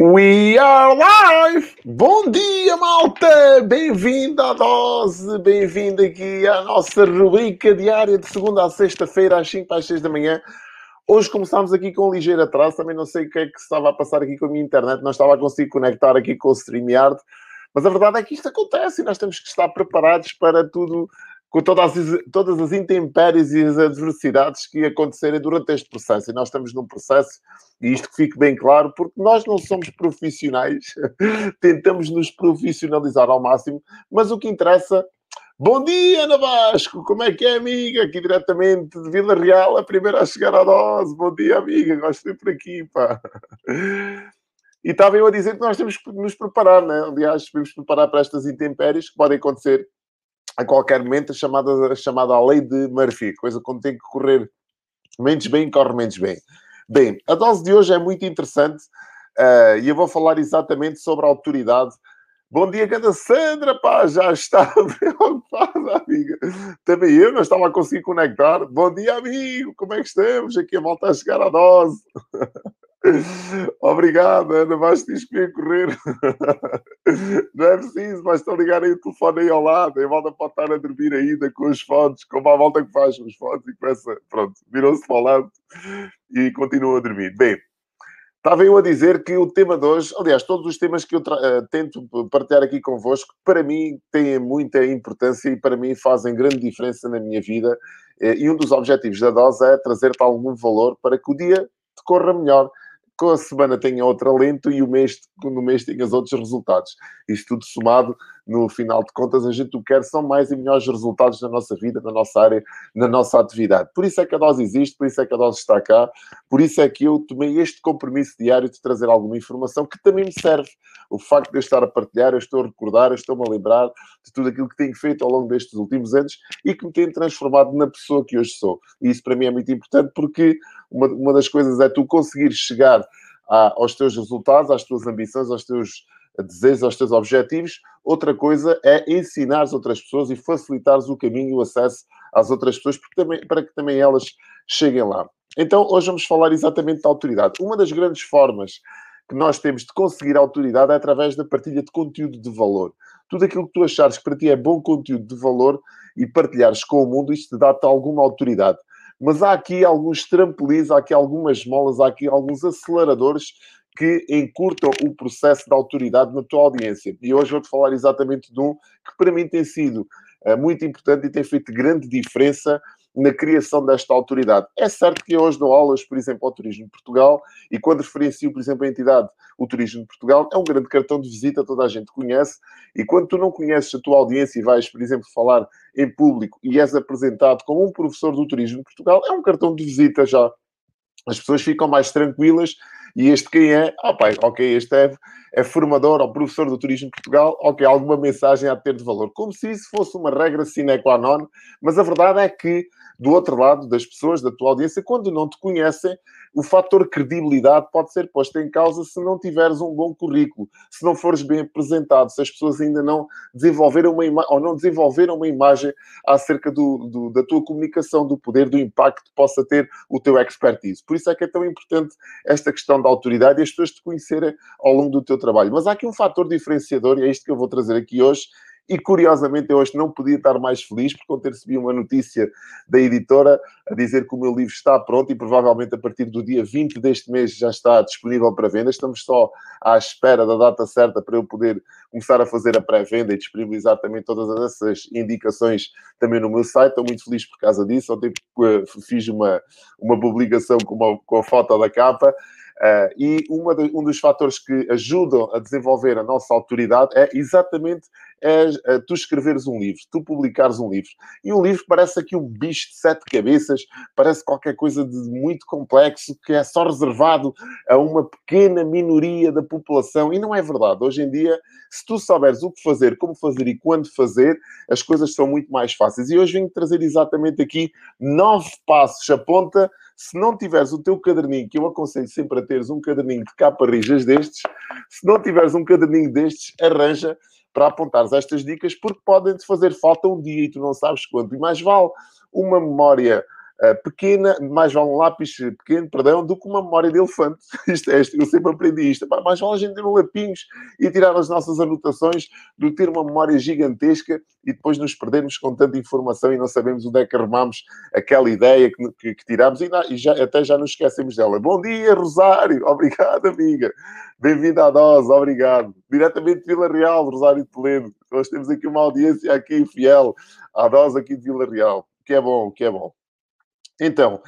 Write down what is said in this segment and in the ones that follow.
We are live! Bom dia, malta! Bem-vindo à dose, bem-vindo aqui à nossa rubrica diária de segunda a sexta-feira, às 5 às 6 da manhã. Hoje começámos aqui com um ligeiro atraso, também não sei o que é que estava a passar aqui com a minha internet, não estava a conseguir conectar aqui com o StreamYard, mas a verdade é que isto acontece e nós temos que estar preparados para tudo com todas as, todas as intempéries e as adversidades que acontecerem durante este processo. E nós estamos num processo, e isto que fique bem claro, porque nós não somos profissionais, tentamos nos profissionalizar ao máximo, mas o que interessa. Bom dia, Ana Vasco! Como é que é, amiga? Aqui diretamente de Vila Real, a primeira a chegar à dose. Bom dia, amiga. Gosto de ir por aqui, pá. E estava eu a dizer que nós temos que nos preparar, né? Aliás, devemos preparar para estas intempéries que podem acontecer a qualquer momento a chamada, a chamada a lei de Murphy, coisa quando tem que correr menos bem, corre menos bem. Bem, a dose de hoje é muito interessante uh, e eu vou falar exatamente sobre a autoridade. Bom dia, Ganda Sandra, pá, já está preocupada, amiga. Também eu não estava a conseguir conectar. Bom dia, amigo, como é que estamos? Aqui a volta a chegar à dose. Obrigado, Ana. Basta escolher correr. Não é preciso, basta ligar aí o telefone aí ao lado. A volta pode estar a dormir ainda com os fones, como a volta que faz com os fones e começa, pronto, virou-se para o lado e continua a dormir. Bem, estava eu a dizer que o tema de hoje, aliás, todos os temas que eu uh, tento partilhar aqui convosco, para mim têm muita importância e para mim fazem grande diferença na minha vida. Eh, e um dos objetivos da dose é trazer-te algum valor para que o dia te corra melhor com a semana tenha outro alento e o mês, no mês tenhas outros resultados. Isto tudo somado, no final de contas, a gente o que quer são mais e melhores resultados na nossa vida, na nossa área, na nossa atividade. Por isso é que a dose existe, por isso é que a dose está cá, por isso é que eu tomei este compromisso diário de trazer alguma informação que também me serve. O facto de eu estar a partilhar, eu estou a recordar, eu estou-me a lembrar de tudo aquilo que tenho feito ao longo destes últimos anos e que me tem transformado na pessoa que hoje sou. E isso para mim é muito importante porque uma, uma das coisas é tu conseguires chegar a, aos teus resultados, às tuas ambições, aos teus desejos, aos teus objetivos. Outra coisa é ensinar as outras pessoas e facilitares o caminho e o acesso às outras pessoas também, para que também elas cheguem lá. Então, hoje vamos falar exatamente da autoridade. Uma das grandes formas que nós temos de conseguir autoridade é através da partilha de conteúdo de valor. Tudo aquilo que tu achares que para ti é bom conteúdo de valor e partilhares com o mundo, isto te dá-te alguma autoridade. Mas há aqui alguns trampolins, há aqui algumas molas, há aqui alguns aceleradores que encurtam o processo da autoridade na tua audiência. E hoje vou-te falar exatamente de um que para mim tem sido uh, muito importante e tem feito grande diferença na criação desta autoridade. É certo que eu hoje dou aulas, por exemplo, ao Turismo de Portugal, e quando referencio, por exemplo, a entidade, o Turismo de Portugal, é um grande cartão de visita, toda a gente conhece, e quando tu não conheces a tua audiência e vais, por exemplo, falar em público e és apresentado como um professor do Turismo de Portugal, é um cartão de visita já. As pessoas ficam mais tranquilas e este quem é? Ah, pai, ok, este é, é formador ou professor do Turismo de Portugal, ok, alguma mensagem a ter de valor. Como se isso fosse uma regra sine qua non, mas a verdade é que, do outro lado, das pessoas, da tua audiência, quando não te conhecem, o fator credibilidade pode ser posto em causa se não tiveres um bom currículo, se não fores bem apresentado, se as pessoas ainda não desenvolveram uma imagem ou não desenvolveram uma imagem acerca do, do, da tua comunicação, do poder, do impacto que possa ter o teu expertise. Por isso é que é tão importante esta questão da autoridade e as pessoas te conhecerem ao longo do teu trabalho. Mas há aqui um fator diferenciador, e é isto que eu vou trazer aqui hoje, e curiosamente eu hoje não podia estar mais feliz por quando recebi uma notícia da editora a dizer que o meu livro está pronto e provavelmente a partir do dia 20 deste mês já está disponível para venda. Estamos só à espera da data certa para eu poder começar a fazer a pré-venda e disponibilizar também todas essas indicações também no meu site. Estou muito feliz por causa disso. Ontem eh, fiz uma, uma publicação com, uma, com a foto da capa Uh, e de, um dos fatores que ajudam a desenvolver a nossa autoridade é exatamente é, é, tu escreveres um livro, tu publicares um livro. E um livro parece aqui um bicho de sete cabeças, parece qualquer coisa de muito complexo, que é só reservado a uma pequena minoria da população. E não é verdade. Hoje em dia, se tu souberes o que fazer, como fazer e quando fazer, as coisas são muito mais fáceis. E hoje vim trazer exatamente aqui nove passos. Aponta se não tiveres o teu caderninho, que eu aconselho sempre a teres um caderninho de capa rijas destes, se não tiveres um caderninho destes, arranja para apontares estas dicas, porque podem-te fazer falta um dia e tu não sabes quanto. E mais vale uma memória pequena, mais vale um lápis pequeno, perdão, do que uma memória de elefante. Isto é, eu sempre aprendi isto. Mais vale a gente ter um lapinhos e tirar as nossas anotações do que ter uma memória gigantesca e depois nos perdermos com tanta informação e não sabemos onde é que arrumamos aquela ideia que, que, que tirámos e, e já, até já nos esquecemos dela. Bom dia, Rosário! Obrigado, amiga! Bem-vindo à dose, obrigado! Diretamente de Vila Real, Rosário Toledo. Nós temos aqui uma audiência aqui fiel à dose aqui de Vila Real. Que é bom, que é bom. Então,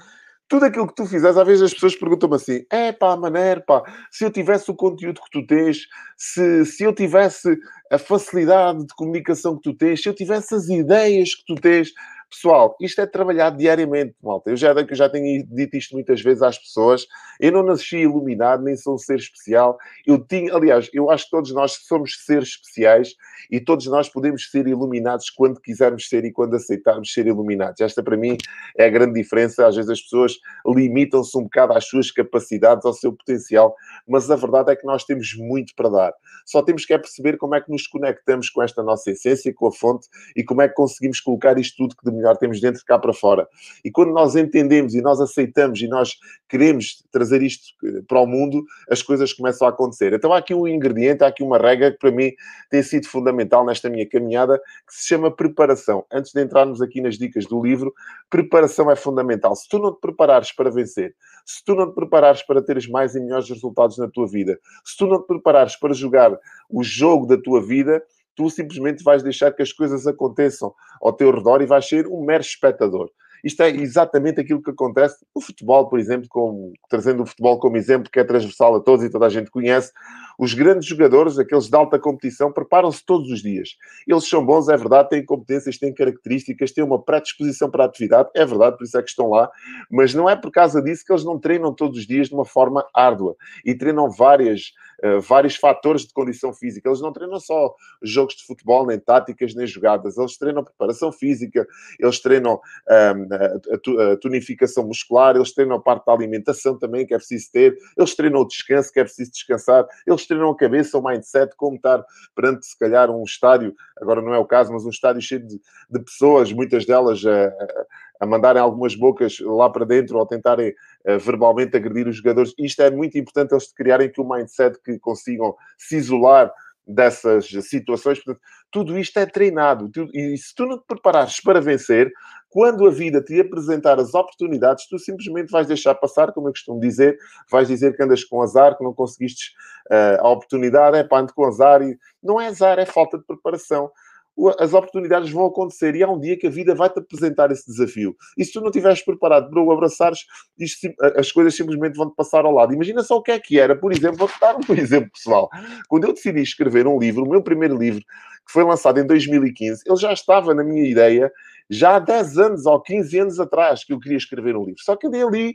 tudo aquilo que tu fizeres, às vezes as pessoas perguntam-me assim: é pá, maneiro, pá, se eu tivesse o conteúdo que tu tens, se, se eu tivesse a facilidade de comunicação que tu tens, se eu tivesse as ideias que tu tens, Pessoal, isto é trabalhado diariamente, malta. Eu já, eu já tenho dito isto muitas vezes às pessoas. Eu não nasci iluminado, nem sou um ser especial. Eu tinha, aliás, eu acho que todos nós somos seres especiais e todos nós podemos ser iluminados quando quisermos ser e quando aceitarmos ser iluminados. Esta, para mim, é a grande diferença. Às vezes as pessoas limitam-se um bocado às suas capacidades, ao seu potencial, mas a verdade é que nós temos muito para dar. Só temos que é perceber como é que nos conectamos com esta nossa essência, com a fonte e como é que conseguimos colocar isto tudo que melhor temos dentro de cá para fora. E quando nós entendemos e nós aceitamos e nós queremos trazer isto eh, para o mundo, as coisas começam a acontecer. Então há aqui um ingrediente, há aqui uma regra que para mim tem sido fundamental nesta minha caminhada, que se chama preparação. Antes de entrarmos aqui nas dicas do livro, preparação é fundamental. Se tu não te preparares para vencer, se tu não te preparares para teres mais e melhores resultados na tua vida, se tu não te preparares para jogar o jogo da tua vida, tu simplesmente vais deixar que as coisas aconteçam ao teu redor e vais ser um mero espectador. Isto é exatamente aquilo que acontece no futebol, por exemplo, trazendo o futebol como exemplo, que é transversal a todos e toda a gente conhece. Os grandes jogadores, aqueles de alta competição, preparam-se todos os dias. Eles são bons, é verdade, têm competências, têm características, têm uma predisposição para a atividade, é verdade, por isso é que estão lá, mas não é por causa disso que eles não treinam todos os dias de uma forma árdua e treinam várias, uh, vários fatores de condição física. Eles não treinam só jogos de futebol, nem táticas, nem jogadas, eles treinam preparação física, eles treinam um, a, a, tonificação muscular, eles treinam a parte da alimentação também, que é preciso ter, eles treinam o descanso, que é preciso descansar, eles treinam a cabeça, o mindset, como estar perante, se calhar, um estádio, agora não é o caso, mas um estádio cheio de, de pessoas, muitas delas a, a, mandarem algumas bocas lá para dentro ou tentarem uh, verbalmente agredir os jogadores. Isto é muito importante, eles criarem aqui um mindset que consigam se isolar dessas situações. Portanto, tudo isto é treinado. E se tu não te preparares para vencer, quando a vida te apresentar as oportunidades, tu simplesmente vais deixar passar, como eu costumo dizer, vais dizer que andas com azar, que não conseguiste uh, a oportunidade, é pá, ando com azar. E não é azar, é falta de preparação as oportunidades vão acontecer e há um dia que a vida vai-te apresentar esse desafio. E se tu não estiveres preparado para o abraçares, as coisas simplesmente vão-te passar ao lado. Imagina só o que é que era, por exemplo, vou-te dar um exemplo pessoal. Quando eu decidi escrever um livro, o meu primeiro livro, que foi lançado em 2015, ele já estava na minha ideia já há 10 anos ou 15 anos atrás que eu queria escrever um livro. Só que ali,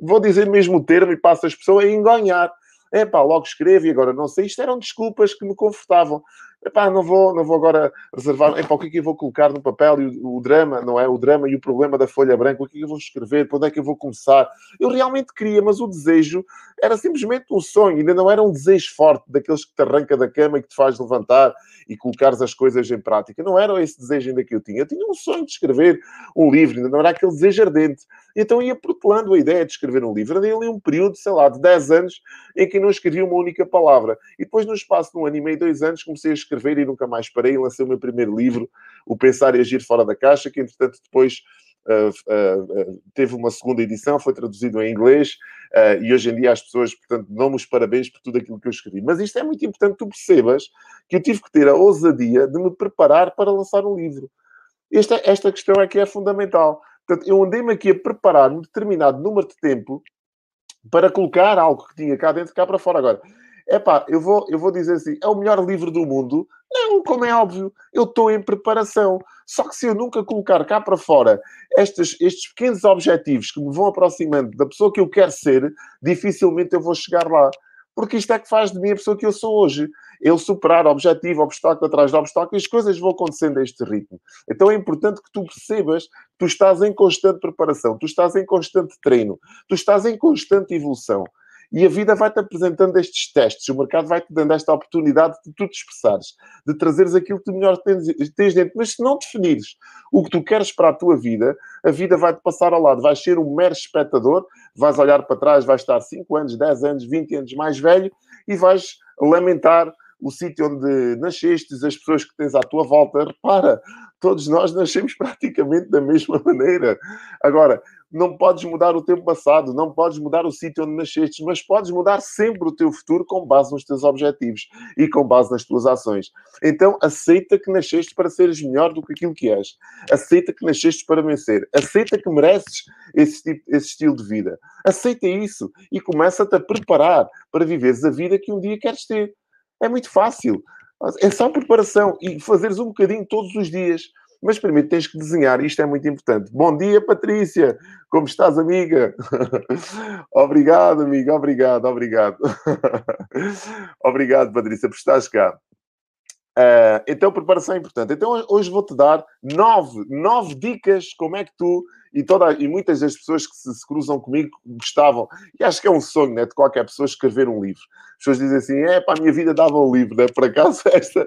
vou dizer mesmo o termo e passo a expressão, a enganhar. É pá, logo escrevo e agora não sei. Isto eram desculpas que me confortavam. Epá, não vou, não vou agora reservar. Epá, o que é que eu vou colocar no papel? E o, o, drama, não é? O drama e o problema da folha branca. O que é que eu vou escrever? Para onde é que eu vou começar? Eu realmente queria, mas o desejo era simplesmente um sonho. Ainda não era um desejo forte, daqueles que te arranca da cama e que te faz levantar e colocares as coisas em prática. Não era esse desejo ainda que eu tinha. Eu tinha um sonho de escrever um livro, ainda não era aquele desejo ardente. Então ia protelando a ideia de escrever um livro. Andei ali um período, sei lá, de 10 anos em que não escrevia uma única palavra. E depois, no espaço de um ano e meio, dois anos, comecei a escrever escrever e nunca mais parei. Lancei o meu primeiro livro, O Pensar e Agir Fora da Caixa, que entretanto depois uh, uh, uh, teve uma segunda edição, foi traduzido em inglês e hoje em dia as pessoas, portanto, dão-me os parabéns por tudo aquilo que eu escrevi. Mas isto é muito importante tu percebas que eu tive que ter a ousadia de me preparar para lançar um livro. Esta, esta questão é que é fundamental. Portanto, eu andei-me aqui a preparar um determinado número de tempo para colocar algo que tinha cá dentro, cá para fora. Agora, é pá, eu vou, eu vou dizer assim, é o melhor livro do mundo? Não, como é óbvio, eu estou em preparação. Só que se eu nunca colocar cá para fora estes, estes pequenos objetivos que me vão aproximando da pessoa que eu quero ser, dificilmente eu vou chegar lá. Porque isto é que faz de mim a pessoa que eu sou hoje. Eu superar objetivo, obstáculo atrás de obstáculo, e as coisas vão acontecendo a este ritmo. Então é importante que tu percebas que tu estás em constante preparação, tu estás em constante treino, tu estás em constante evolução. E a vida vai-te apresentando estes testes, o mercado vai-te dando esta oportunidade de tu te expressares, de trazeres aquilo que melhor tens, tens dentro. Mas se não definires o que tu queres para a tua vida, a vida vai-te passar ao lado. Vais ser um mero espectador, vais olhar para trás, vais estar 5 anos, 10 anos, 20 anos mais velho e vais lamentar o sítio onde nasceste, as pessoas que tens à tua volta. Repara, todos nós nascemos praticamente da mesma maneira. Agora, não podes mudar o tempo passado, não podes mudar o sítio onde nasceste, mas podes mudar sempre o teu futuro com base nos teus objetivos e com base nas tuas ações. Então, aceita que nasceste para seres melhor do que aquilo que és. Aceita que nasceste para vencer. Aceita que mereces esse, tipo, esse estilo de vida. Aceita isso e começa-te a preparar para viveres a vida que um dia queres ter. É muito fácil. É só preparação e fazeres um bocadinho todos os dias. Mas primeiro tens que desenhar, isto é muito importante. Bom dia, Patrícia! Como estás, amiga? obrigado, amiga, obrigado, obrigado. obrigado, Patrícia, por estares cá. Uh, então, preparação é importante. Então, hoje vou-te dar nove, nove dicas como é que tu e, toda, e muitas das pessoas que se, se, cruzam comigo gostavam. E acho que é um sonho né, de qualquer pessoa escrever um livro. As pessoas dizem assim: é para a minha vida dava um livro, né? por acaso esta,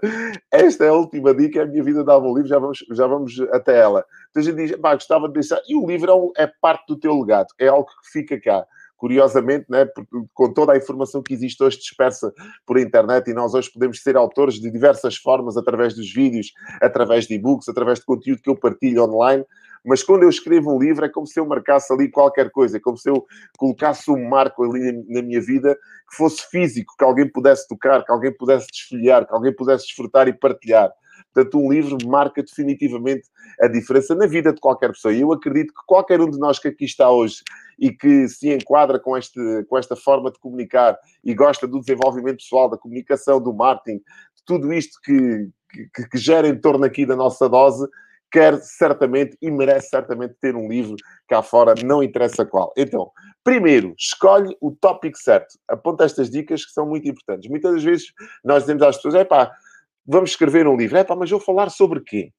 esta é a última dica: a minha vida dava um livro, já vamos, já vamos até ela. Então a gente diz: pá, gostava de deixar. E o livro é, um, é parte do teu legado, é algo que fica cá curiosamente, né, com toda a informação que existe hoje dispersa por internet, e nós hoje podemos ser autores de diversas formas, através dos vídeos, através de e-books, através de conteúdo que eu partilho online. Mas quando eu escrevo um livro, é como se eu marcasse ali qualquer coisa, é como se eu colocasse um marco ali na minha vida que fosse físico, que alguém pudesse tocar, que alguém pudesse desfilhar, que alguém pudesse desfrutar e partilhar. Portanto, um livro marca definitivamente a diferença na vida de qualquer pessoa. E eu acredito que qualquer um de nós que aqui está hoje e que se enquadra com, este, com esta forma de comunicar e gosta do desenvolvimento pessoal, da comunicação, do marketing, de tudo isto que, que, que gera em torno aqui da nossa dose, quer certamente e merece certamente ter um livro cá fora, não interessa qual. Então, primeiro, escolhe o tópico certo. Aponta estas dicas que são muito importantes. Muitas das vezes nós dizemos às pessoas, é pá, vamos escrever um livro. É pá, mas vou falar sobre quê?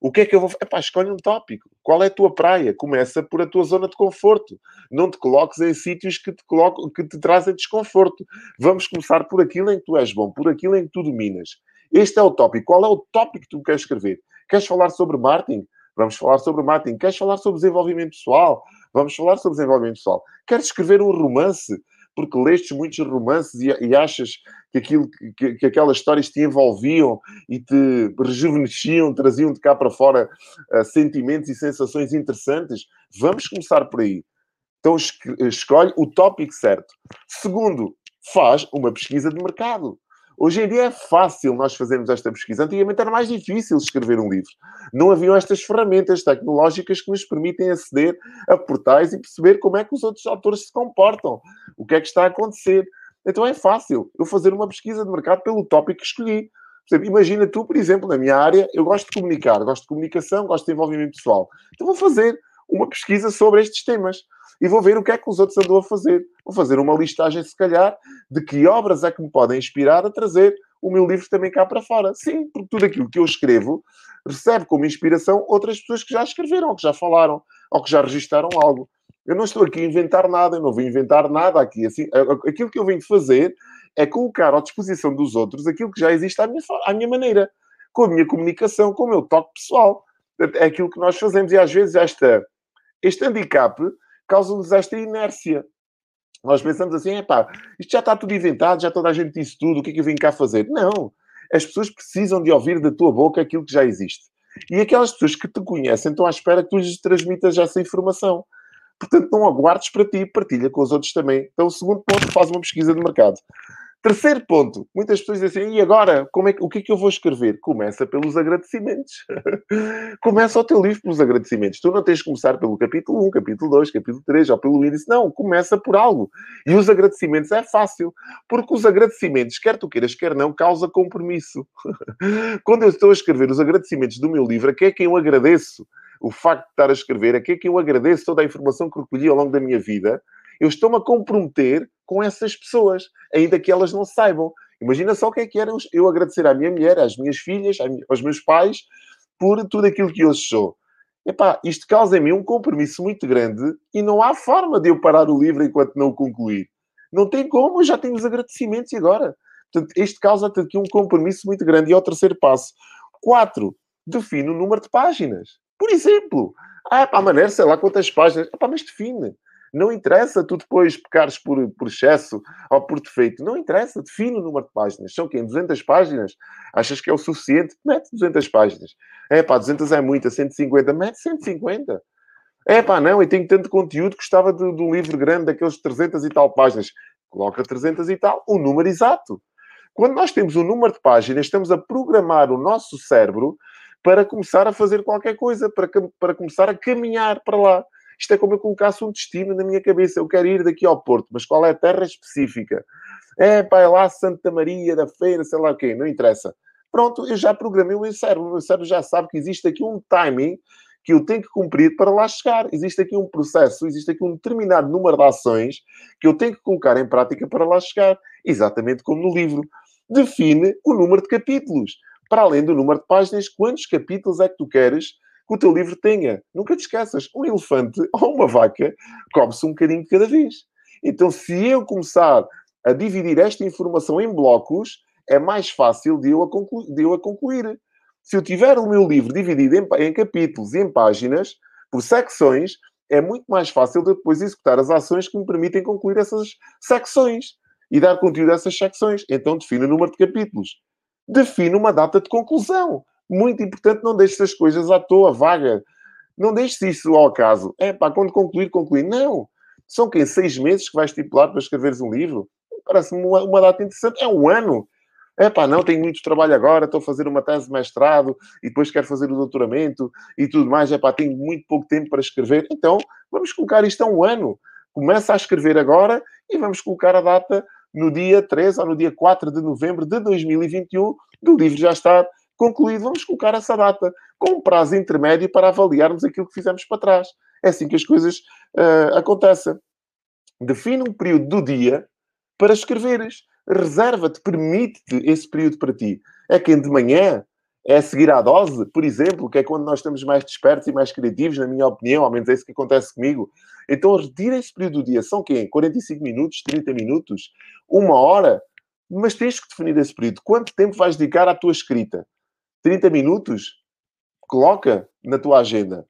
O que é que eu vou fazer? Epá, escolhe um tópico. Qual é a tua praia? Começa por a tua zona de conforto. Não te coloques em sítios que te, colocam, que te trazem desconforto. Vamos começar por aquilo em que tu és bom, por aquilo em que tu dominas. Este é o tópico. Qual é o tópico que tu queres escrever? Queres falar sobre marketing? Vamos falar sobre marketing. Queres falar sobre desenvolvimento pessoal? Vamos falar sobre desenvolvimento pessoal. Queres escrever um romance? porque lestes muitos romances e, e achas que, aquilo, que, que, aquelas histórias te envolviam e te rejuvenesciam, traziam de cá para fora uh, sentimentos e sensações interessantes, vamos começar por aí. Então escolhe o tópico certo. Segundo, faz uma pesquisa de mercado. Hoje em dia é fácil nós fazermos esta pesquisa. Antigamente era mais difícil escrever um livro. Não haviam estas ferramentas tecnológicas que nos permitem aceder a portais e perceber como é que os outros autores se comportam, o que é que está a acontecer. Então é fácil eu fazer uma pesquisa de mercado pelo tópico que escolhi. imagina tu, por exemplo, na minha área, eu gosto de comunicar, gosto de comunicação, gosto de envolvimento pessoal. Então vou fazer uma pesquisa sobre estes temas e vou ver o que é que os outros andam a fazer. Vou fazer uma listagem, se calhar, de que obras é que me podem inspirar a trazer o meu livro também cá para fora. Sim, porque tudo aquilo que eu escrevo recebe como inspiração outras pessoas que já escreveram, ou que já falaram, ou que já registaram algo. Eu não estou aqui a inventar nada, eu não vou inventar nada aqui. Assim, aquilo que eu venho fazer é colocar à disposição dos outros aquilo que já existe à minha, à minha maneira, com a minha comunicação, com o meu toque pessoal. É aquilo que nós fazemos. E às vezes esta, este handicap causa-nos esta inércia. Nós pensamos assim, pá, isto já está tudo inventado, já toda a gente disse tudo, o que é que eu vim cá fazer? Não. As pessoas precisam de ouvir da tua boca aquilo que já existe. E aquelas pessoas que te conhecem estão à espera que tu lhes transmitas essa informação. Portanto, não aguardes para ti, partilha com os outros também. Então, o segundo ponto, faz uma pesquisa de mercado. Terceiro ponto, muitas pessoas dizem assim, e agora, como é que, o que é que eu vou escrever? Começa pelos agradecimentos. começa o teu livro pelos agradecimentos. Tu não tens de começar pelo capítulo 1, capítulo 2, capítulo 3, ou pelo índice. Não, começa por algo. E os agradecimentos é fácil, porque os agradecimentos, quer tu queiras, quer não, causa compromisso. Quando eu estou a escrever os agradecimentos do meu livro, a quem é que eu agradeço? O facto de estar a escrever, a quem é que eu agradeço toda a informação que recolhi ao longo da minha vida, eu estou-me a comprometer com essas pessoas, ainda que elas não saibam. Imagina só o que é que era eu agradecer à minha mulher, às minhas filhas, aos meus pais, por tudo aquilo que eu sou. Epá, isto causa em mim um compromisso muito grande e não há forma de eu parar o livro enquanto não o concluir. Não tem como, já tenho os agradecimentos e agora. Portanto, este causa-te aqui um compromisso muito grande. E ao terceiro passo. Quatro, define o número de páginas. Por exemplo, ah, pá, maneira, sei lá quantas páginas. Ah, pá, mas define. Não interessa tu depois pecares por, por excesso ou por defeito. Não interessa. Define o número de páginas. São quem? 200 páginas? Achas que é o suficiente? Mete 200 páginas. É pá, 200 é muito. 150. Mete 150. É pá, não, eu tenho tanto conteúdo que gostava do, do livro grande, daqueles 300 e tal páginas. Coloca 300 e tal, o número exato. Quando nós temos um número de páginas, estamos a programar o nosso cérebro para começar a fazer qualquer coisa, para, para começar a caminhar para lá. Isto é como eu colocasse um destino na minha cabeça. Eu quero ir daqui ao Porto, mas qual é a terra específica? É, pá, é lá Santa Maria da Feira, sei lá o quê, não interessa. Pronto, eu já programei o meu cérebro. O meu cérebro já sabe que existe aqui um timing que eu tenho que cumprir para lá chegar. Existe aqui um processo, existe aqui um determinado número de ações que eu tenho que colocar em prática para lá chegar. Exatamente como no livro. Define o número de capítulos. Para além do número de páginas, quantos capítulos é que tu queres que o teu livro tenha? Nunca te esqueças, um elefante ou uma vaca come-se um bocadinho de cada vez. Então, se eu começar a dividir esta informação em blocos, é mais fácil de eu a, conclu de eu a concluir. Se eu tiver o meu livro dividido em, em capítulos e em páginas, por secções, é muito mais fácil de depois executar as ações que me permitem concluir essas secções e dar conteúdo a essas secções. Então, define o número de capítulos. Define uma data de conclusão. Muito importante, não deixes as coisas à toa, vaga. Não deixes isso ao acaso. É pá, quando concluir, concluir. Não. São quem? Seis meses que vais estipular para escreveres um livro? Parece-me uma, uma data interessante. É um ano. É pá, não, tenho muito trabalho agora, estou a fazer uma tese de mestrado e depois quero fazer o doutoramento e tudo mais. É pá, tenho muito pouco tempo para escrever. Então, vamos colocar isto a um ano. Começa a escrever agora e vamos colocar a data no dia 3 ou no dia 4 de novembro de 2021 do livro já estar concluído. Vamos colocar essa data com um prazo intermédio para avaliarmos aquilo que fizemos para trás. É assim que as coisas uh, acontecem. Define um período do dia para escreveres reserva-te, permite-te esse período para ti. É quem de manhã é seguir à dose, por exemplo, que é quando nós estamos mais despertos e mais criativos, na minha opinião, ao menos é isso que acontece comigo. Então, retira esse período do dia. São quem? 45 minutos, 30 minutos, uma hora? Mas tens que definir esse período. Quanto tempo vais dedicar à tua escrita? 30 minutos? Coloca na tua agenda.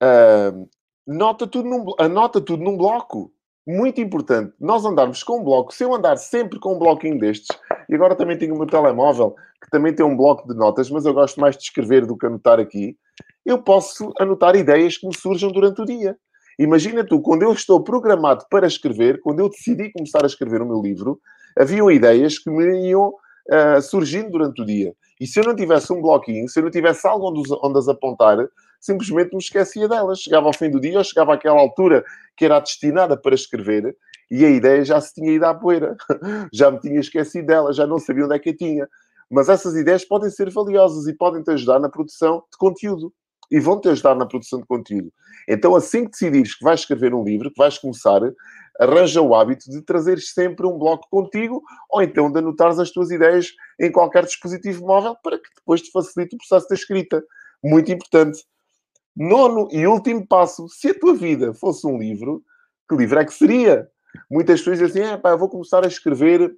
Uh, nota tudo num, anota tudo num bloco muito importante, nós andarmos com um bloco, se eu andar sempre com um bloquinho destes, e agora também tenho o meu telemóvel, que também tem um bloco de notas, mas eu gosto mais de escrever do que anotar aqui, eu posso anotar ideias que me surjam durante o dia. Imagina tu, quando eu estou programado para escrever, quando eu decidi começar a escrever o meu livro, haviam ideias que me iam uh, surgindo durante o dia. E se eu não tivesse um bloquinho, se eu não tivesse algo onde, onde as apontar, simplesmente me esquecia delas. Chegava ao fim do dia, ou chegava àquela altura que era destinada para escrever, e a ideia já se tinha ido à poeira. já me tinha esquecido dela, já não sabia onde é que a tinha. Mas essas ideias podem ser valiosas e podem te ajudar na produção de conteúdo. E vão te ajudar na produção de conteúdo. Então, assim que decidires que vais escrever um livro, que vais começar, arranja o hábito de trazeres sempre um bloco contigo ou então de anotares as tuas ideias em qualquer dispositivo móvel para que depois te facilite o processo da escrita. Muito importante. Nono e último passo: se a tua vida fosse um livro, que livro é que seria? Muitas pessoas dizem assim: pá, eu vou começar a escrever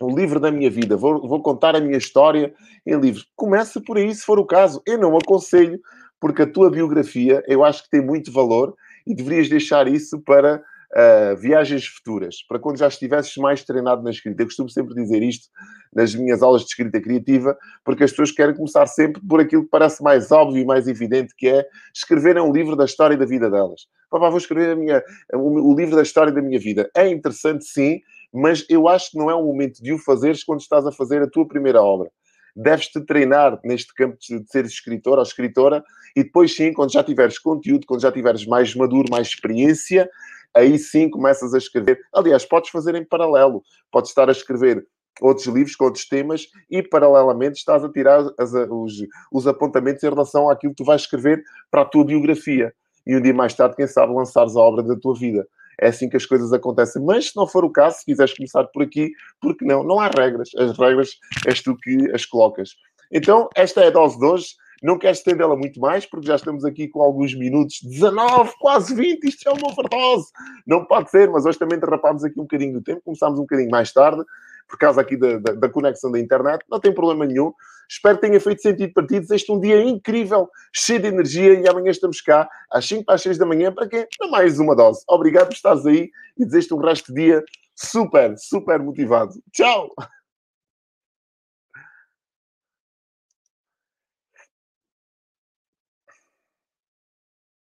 o livro da minha vida, vou, vou contar a minha história em livros. Começa por aí, se for o caso. Eu não aconselho, porque a tua biografia eu acho que tem muito valor e deverias deixar isso para uh, viagens futuras, para quando já estivesses mais treinado na escrita. Eu costumo sempre dizer isto nas minhas aulas de escrita criativa, porque as pessoas querem começar sempre por aquilo que parece mais óbvio e mais evidente, que é escrever um livro da história e da vida delas. Papá, vou escrever a minha, o, o livro da história da minha vida. É interessante, sim, mas eu acho que não é o momento de o fazeres quando estás a fazer a tua primeira obra deves-te treinar neste campo de ser escritor ou escritora e depois sim, quando já tiveres conteúdo, quando já tiveres mais maduro, mais experiência, aí sim começas a escrever. Aliás, podes fazer em paralelo. Podes estar a escrever outros livros com outros temas e, paralelamente, estás a tirar as, os, os apontamentos em relação àquilo que tu vais escrever para a tua biografia. E um dia mais tarde, quem sabe, lançares a obra da tua vida. É assim que as coisas acontecem. Mas, se não for o caso, se quiseres começar por aqui, porque não? Não há regras. As regras és tu que as colocas. Então, esta é a dose de hoje. Não quero estendê-la muito mais, porque já estamos aqui com alguns minutos, 19, quase 20, isto é uma fartose. Não pode ser, mas hoje também derrapámos aqui um bocadinho do tempo, começámos um bocadinho mais tarde, por causa aqui da, da, da conexão da internet, não tem problema nenhum. Espero que tenha feito sentido para ti. Desejo-te um dia incrível, cheio de energia e amanhã estamos cá às 5 para as 6 da manhã para quê? Para mais uma dose. Obrigado por estares aí e desejo-te um resto de dia super, super motivado. Tchau!